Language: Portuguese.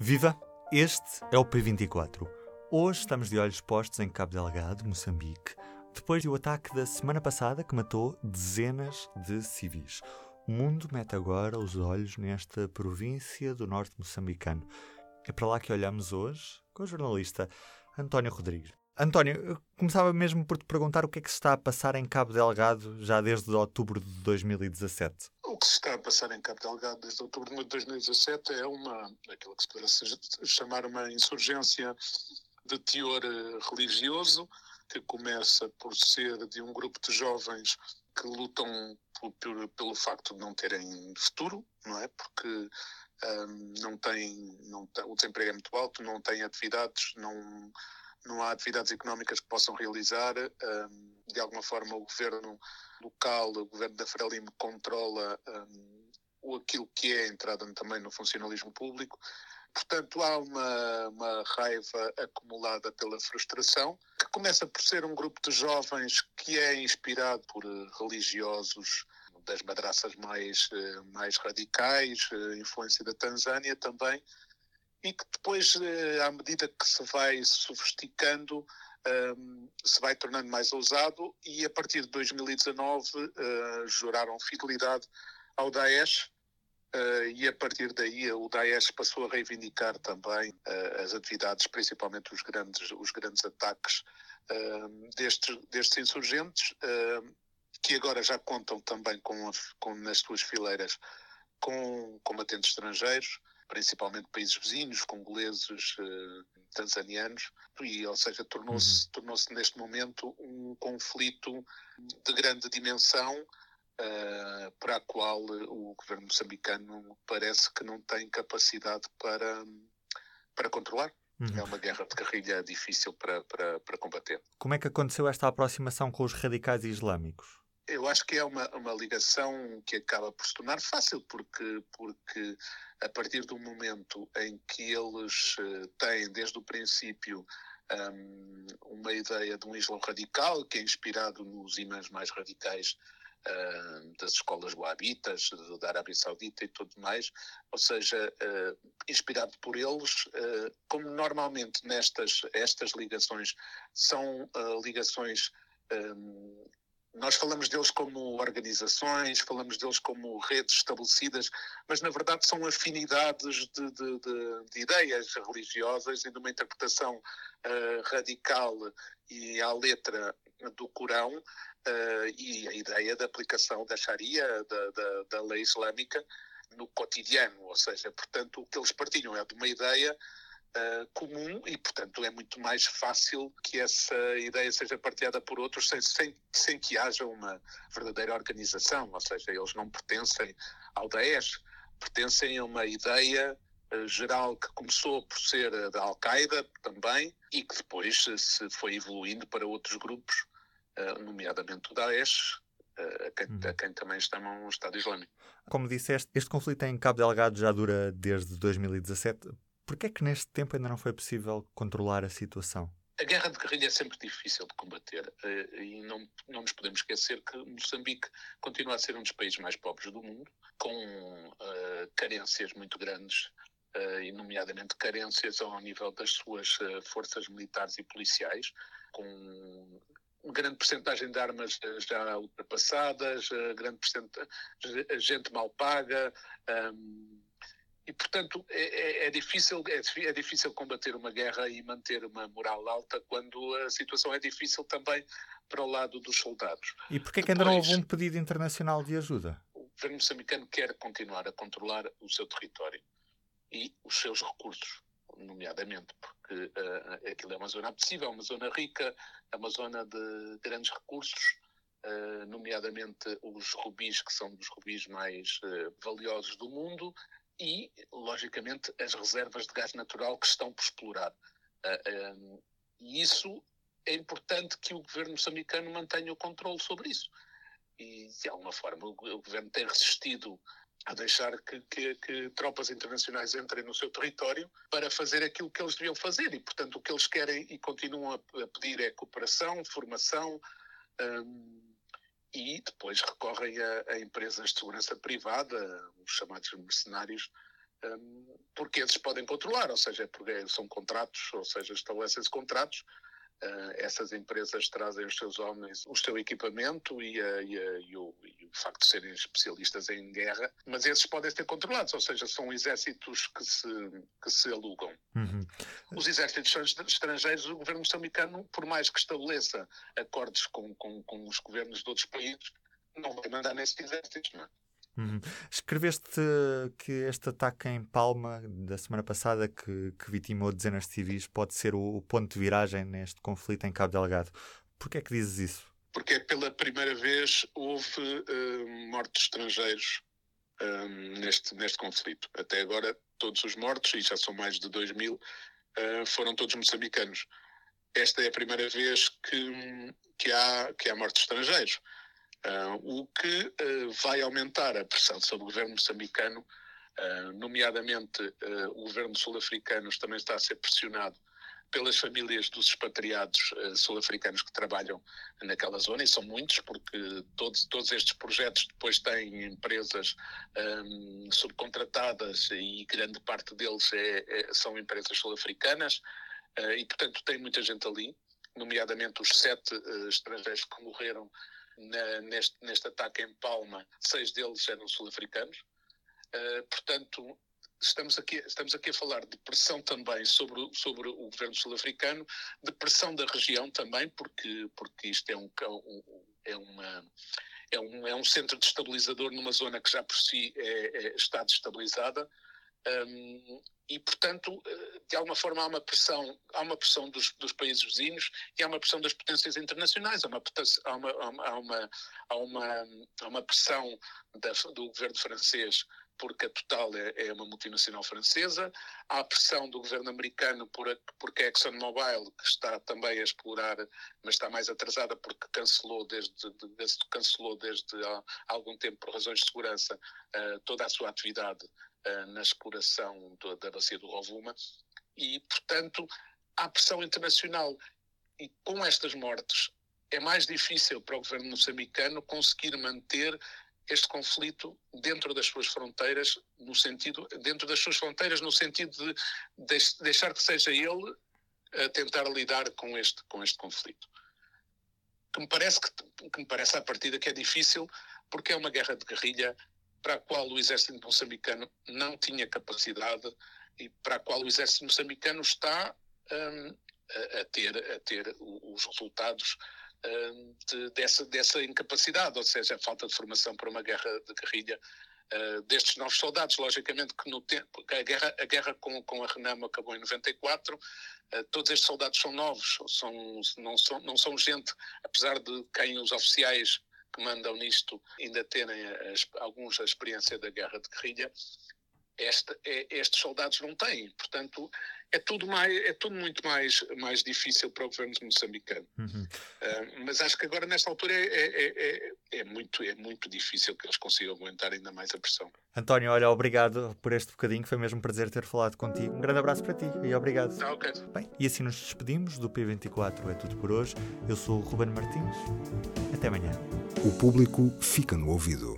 Viva! Este é o P24. Hoje estamos de olhos postos em Cabo Delgado, Moçambique, depois do ataque da semana passada que matou dezenas de civis. O mundo mete agora os olhos nesta província do norte moçambicano. É para lá que olhamos hoje com o jornalista António Rodrigues. António, começava mesmo por te perguntar o que é que se está a passar em Cabo Delgado já desde outubro de 2017. O que se está a passar em Cabo Delgado desde outubro de 2017 é uma, aquilo que se poderia chamar uma insurgência de teor eh, religioso, que começa por ser de um grupo de jovens que lutam por, por, pelo facto de não terem futuro, não é? Porque um, não têm, não tem, o desemprego é muito alto, não têm atividades, não não há atividades económicas que possam realizar. Um, de alguma forma, o governo local, o governo da Frelimo, controla um, aquilo que é a entrada também no funcionalismo público. Portanto, há uma, uma, raiva acumulada pela frustração, que começa por ser um grupo de jovens que é inspirado por religiosos das madraças mais, eh, mais radicais, eh, influência da Tanzânia também, e que depois, eh, à medida que se vai sofisticando, um, se vai tornando mais ousado e a partir de 2019 uh, eh, juraram fidelidade ao Daesh uh, e a partir daí o Daesh passou a reivindicar também uh, as atividades, principalmente os grandes, os grandes ataques destes, destes insurgentes, que agora já contam também com, com nas suas fileiras com combatentes estrangeiros principalmente países vizinhos, congoleses, uh, tanzanianos, e, ou seja, tornou-se uhum. tornou neste momento um conflito de grande dimensão uh, para a qual o governo moçambicano parece que não tem capacidade para, para controlar. Uhum. É uma guerra de guerrilha difícil para, para, para combater. Como é que aconteceu esta aproximação com os radicais islâmicos? Eu acho que é uma, uma ligação que acaba por se tornar fácil, porque, porque a partir do momento em que eles uh, têm, desde o princípio, um, uma ideia de um Islão radical, que é inspirado nos imãs mais radicais uh, das escolas wahhabitas, da Arábia Saudita e tudo mais, ou seja, uh, inspirado por eles, uh, como normalmente nestas estas ligações são ligações nós falamos deles como organizações, falamos deles como redes estabelecidas, mas na verdade são afinidades de, de, de, de ideias religiosas e de uma interpretação uh, radical e à letra do Corão uh, e a ideia da aplicação da Sharia, da, da, da lei islâmica, no cotidiano. Ou seja, portanto, o que eles partilham é de uma ideia uh, comum e, portanto, é muito mais fácil que essa ideia seja partilhada por outros sem, sem, sem que haja uma verdadeira organização, ou seja, eles não pertencem ao Daesh, pertencem a uma ideia uh, geral que começou por ser da Al-Qaeda também e que depois se foi evoluindo para outros grupos, uh, nomeadamente o Daesh, a quem, a uhum. quem, também chamam o Estado Islâmico. Como disseste, este conflito em Cabo Delgado já dura desde 2017. Por que é que neste tempo ainda não foi possível controlar a situação? A guerra de guerrilha é sempre difícil de combater eh, e não, não nos podemos esquecer que Moçambique continua a ser um dos países mais pobres do mundo, com uh, carências muito grandes, uh, nomeadamente carências ao nível das suas uh, forças militares e policiais, com grande porcentagem de armas já ultrapassadas, grande porcentagem gente mal paga. Um, e, portanto, é, é, é difícil, é, é, difícil combater uma guerra e manter uma moral alta quando a situação é difícil também para o lado dos soldados. E porquê que ainda não houve um pedido internacional de ajuda? O governo moçambicano quer continuar a controlar o seu território e os seus recursos, nomeadamente, porque uh, aquilo é uma zona apetecível, uma zona rica, é uma zona de grandes recursos, uh, nomeadamente os rubis, que são dos rubis mais uh, valiosos do mundo, e, logicamente, as reservas de gás natural que estão por explorar. Uh, e isso é importante que o governo moçambicano mantenha o controle sobre isso. E, de alguma forma, o, o governo tem resistido a deixar que, que, que, tropas internacionais entrem no seu território para fazer aquilo que eles deviam fazer. E, portanto, o que eles querem e continuam a, a pedir é cooperação, formação, um, e depois recorrem a, a, empresas de segurança privada, os chamados mercenários, um, porque esses podem controlar, ou seja, porque são contratos, ou seja, estabelecem-se contratos essas empresas trazem os seus homens, o seu equipamento e, a, e, a, e, o, e, o, facto de serem especialistas em guerra, mas esses podem ser controlados, ou seja, são exércitos que se, que se alugam. Uhum. Os exércitos estrangeiros, o governo moçambicano, por mais que estabeleça acordos com, com, com os governos de outros países, não vai mandar nesses exércitos, não é? Uhum. Escreveste que este ataque em Palma da semana passada, que, que vitimou dezenas de civis, pode ser o, o, ponto de viragem neste conflito em Cabo Delgado. Por que é que dizes isso? Porque é pela primeira vez houve uh, mortos estrangeiros uh, neste, neste conflito. Até agora, todos os mortos, e já são mais de 2 mil, uh, foram todos moçambicanos. Esta é a primeira vez que, que, há, que há mortos estrangeiros. Uh, o que uh, vai aumentar a pressão sobre o governo moçambicano, uh, nomeadamente o governo sul-africano também está a ser pressionado pelas famílias dos expatriados sul-africanos que trabalham naquela zona, e são muitos, porque todos, todos estes projetos depois têm empresas um, subcontratadas e grande parte deles é, é, são empresas sul-africanas, e portanto tem muita gente ali, nomeadamente os sete estrangeiros que morreram na, neste, neste ataque em Palma, seis deles eram sul-africanos. Uh, portanto, estamos aqui, estamos aqui a falar de pressão também sobre, sobre o governo sul-africano, de pressão da região também, porque, porque isto é, um, é, uma, é, um, é um centro destabilizador numa zona que já por si é, é, está destabilizada. Um, e, portanto, de alguma forma há uma pressão, há uma pressão dos, dos países vizinhos e há uma pressão das potências internacionais, há uma, há uma, há uma, há uma, há uma pressão da, do governo francês porque a Total é, é, uma multinacional francesa, há a pressão do governo americano por a, porque a ExxonMobil, que está também a explorar, mas está mais atrasada porque cancelou desde, desde cancelou desde há algum tempo, por razões de segurança, uh, toda a sua atividade uh, na exploração da bacia do Rovuma, e, portanto, há pressão internacional. E com estas mortes, é mais difícil para o governo moçambicano conseguir manter este conflito dentro das suas fronteiras, no sentido, dentro das suas fronteiras, no sentido de deixar que seja ele a tentar lidar com este, com este conflito. Que me parece que, que me parece à partida que é difícil, porque é uma guerra de guerrilha para a qual o exército moçambicano não tinha capacidade e para a qual o exército moçambicano está um, a, a, ter, a ter os resultados de, dessa, dessa incapacidade, ou seja, a falta de formação para uma guerra de guerrilha uh, destes novos soldados. Logicamente que no tempo, a guerra, a guerra com, com a Renamo acabou em 94, uh, ah, todos estes soldados são novos, são, não, são, não são gente, apesar de quem os oficiais que mandam nisto ainda terem as, alguns a experiência da guerra de guerrilha, este, é, estes soldados não têm. Portanto, é tudo, mais, é tudo muito mais, mais difícil para o governo moçambicano. Uhum. Uh, mas acho que agora, nesta altura, é, é, é, é, muito, é muito difícil que eles consigam aguentar ainda mais a pressão. António, olha, obrigado por este bocadinho, foi mesmo um prazer ter falado contigo. Um grande abraço para ti e obrigado. Ah, okay. Bem, e assim nos despedimos do P24 É Tudo por hoje. Eu sou o Ruben Martins. Até amanhã. O público fica no ouvido.